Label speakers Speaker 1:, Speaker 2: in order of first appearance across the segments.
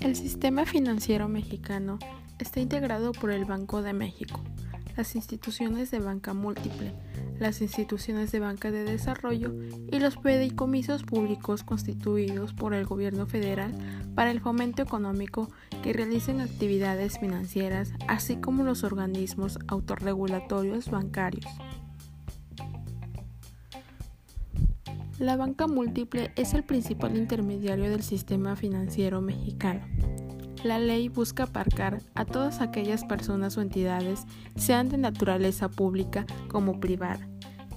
Speaker 1: El sistema financiero mexicano está integrado por el Banco de México, las instituciones de banca múltiple, las instituciones de banca de desarrollo y los fideicomisos públicos constituidos por el gobierno federal para el fomento económico que realicen actividades financieras, así como los organismos autorregulatorios bancarios. La banca múltiple es el principal intermediario del sistema financiero mexicano. La ley busca aparcar a todas aquellas personas o entidades, sean de naturaleza pública como privada,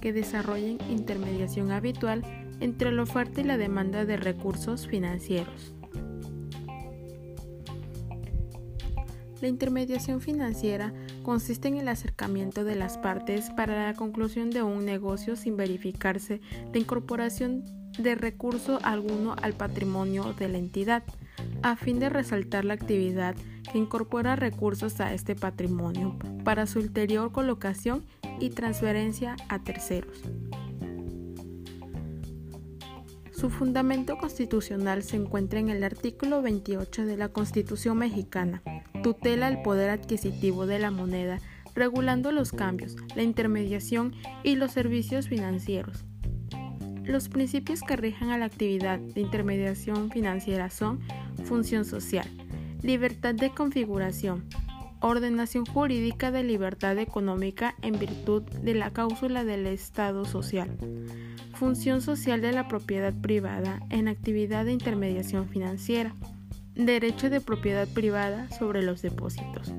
Speaker 1: que desarrollen intermediación habitual entre la oferta y la demanda de recursos financieros. La intermediación financiera consiste en el acercamiento de las partes para la conclusión de un negocio sin verificarse la incorporación de recurso alguno al patrimonio de la entidad, a fin de resaltar la actividad que incorpora recursos a este patrimonio para su ulterior colocación y transferencia a terceros. Su fundamento constitucional se encuentra en el artículo 28 de la Constitución mexicana, tutela el poder adquisitivo de la moneda, regulando los cambios, la intermediación y los servicios financieros. Los principios que rijan a la actividad de intermediación financiera son función social, libertad de configuración, ordenación jurídica de libertad económica en virtud de la cláusula del Estado social, función social de la propiedad privada en actividad de intermediación financiera, derecho de propiedad privada sobre los depósitos.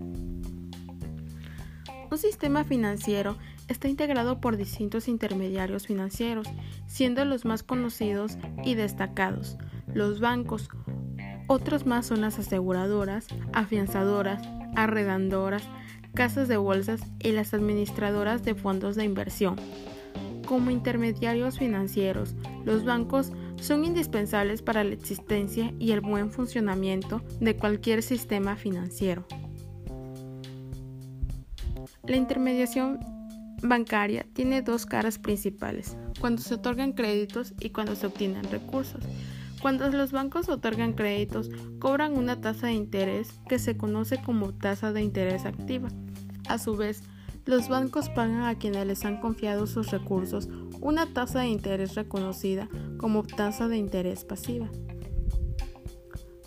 Speaker 1: Un sistema financiero está integrado por distintos intermediarios financieros, siendo los más conocidos y destacados los bancos, otros más son las aseguradoras, afianzadoras, arredandoras, casas de bolsas y las administradoras de fondos de inversión. Como intermediarios financieros, los bancos son indispensables para la existencia y el buen funcionamiento de cualquier sistema financiero. La intermediación bancaria tiene dos caras principales, cuando se otorgan créditos y cuando se obtienen recursos. Cuando los bancos otorgan créditos, cobran una tasa de interés que se conoce como tasa de interés activa. A su vez, los bancos pagan a quienes les han confiado sus recursos una tasa de interés reconocida como tasa de interés pasiva.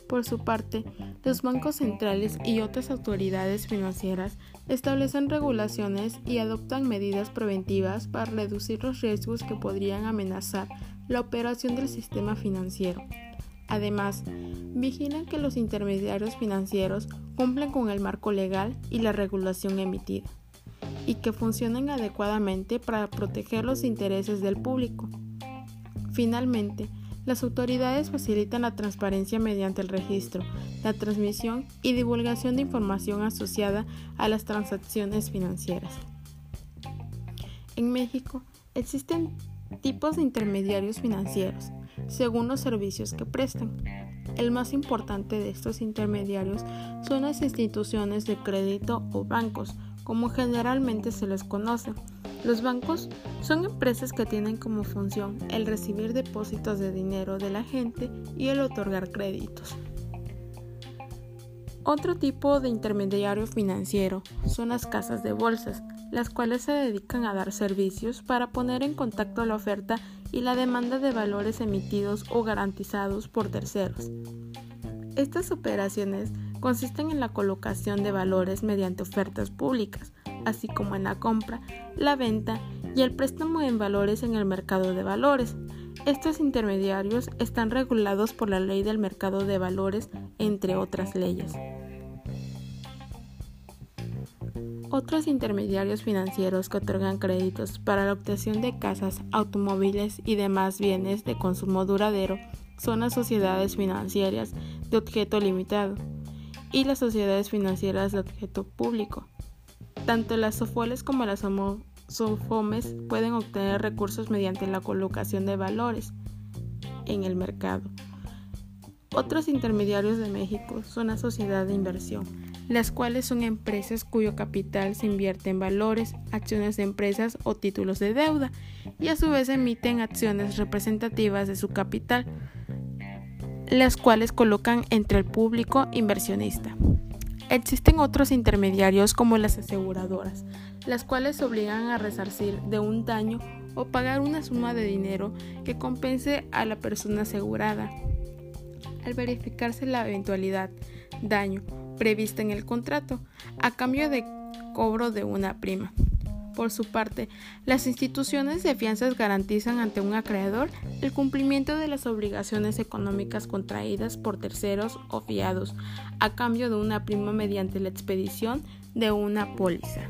Speaker 1: Por su parte, los bancos centrales y otras autoridades financieras establecen regulaciones y adoptan medidas preventivas para reducir los riesgos que podrían amenazar la operación del sistema financiero. Además, vigilan que los intermediarios financieros cumplen con el marco legal y la regulación emitida y que funcionen adecuadamente para proteger los intereses del público. Finalmente, las autoridades facilitan la transparencia mediante el registro, la transmisión y divulgación de información asociada a las transacciones financieras. En México existen tipos de intermediarios financieros, según los servicios que prestan. El más importante de estos intermediarios son las instituciones de crédito o bancos, como generalmente se les conoce. Los bancos son empresas que tienen como función el recibir depósitos de dinero de la gente y el otorgar créditos. Otro tipo de intermediario financiero son las casas de bolsas, las cuales se dedican a dar servicios para poner en contacto la oferta y la demanda de valores emitidos o garantizados por terceros. Estas operaciones consisten en la colocación de valores mediante ofertas públicas, así como en la compra, la venta y el préstamo en valores en el mercado de valores. Estos intermediarios están regulados por la ley del mercado de valores, entre otras leyes. Otros intermediarios financieros que otorgan créditos para la obtención de casas, automóviles y demás bienes de consumo duradero son las sociedades financieras de objeto limitado y las sociedades financieras de objeto público. Tanto las SOFOLES como las SOFOMES pueden obtener recursos mediante la colocación de valores en el mercado. Otros intermediarios de México son la sociedad de inversión, las cuales son empresas cuyo capital se invierte en valores, acciones de empresas o títulos de deuda, y a su vez emiten acciones representativas de su capital, las cuales colocan entre el público inversionista. Existen otros intermediarios como las aseguradoras, las cuales obligan a resarcir de un daño o pagar una suma de dinero que compense a la persona asegurada. Al verificarse la eventualidad daño prevista en el contrato, a cambio de cobro de una prima. Por su parte, las instituciones de fianzas garantizan ante un acreedor el cumplimiento de las obligaciones económicas contraídas por terceros o fiados, a cambio de una prima mediante la expedición de una póliza.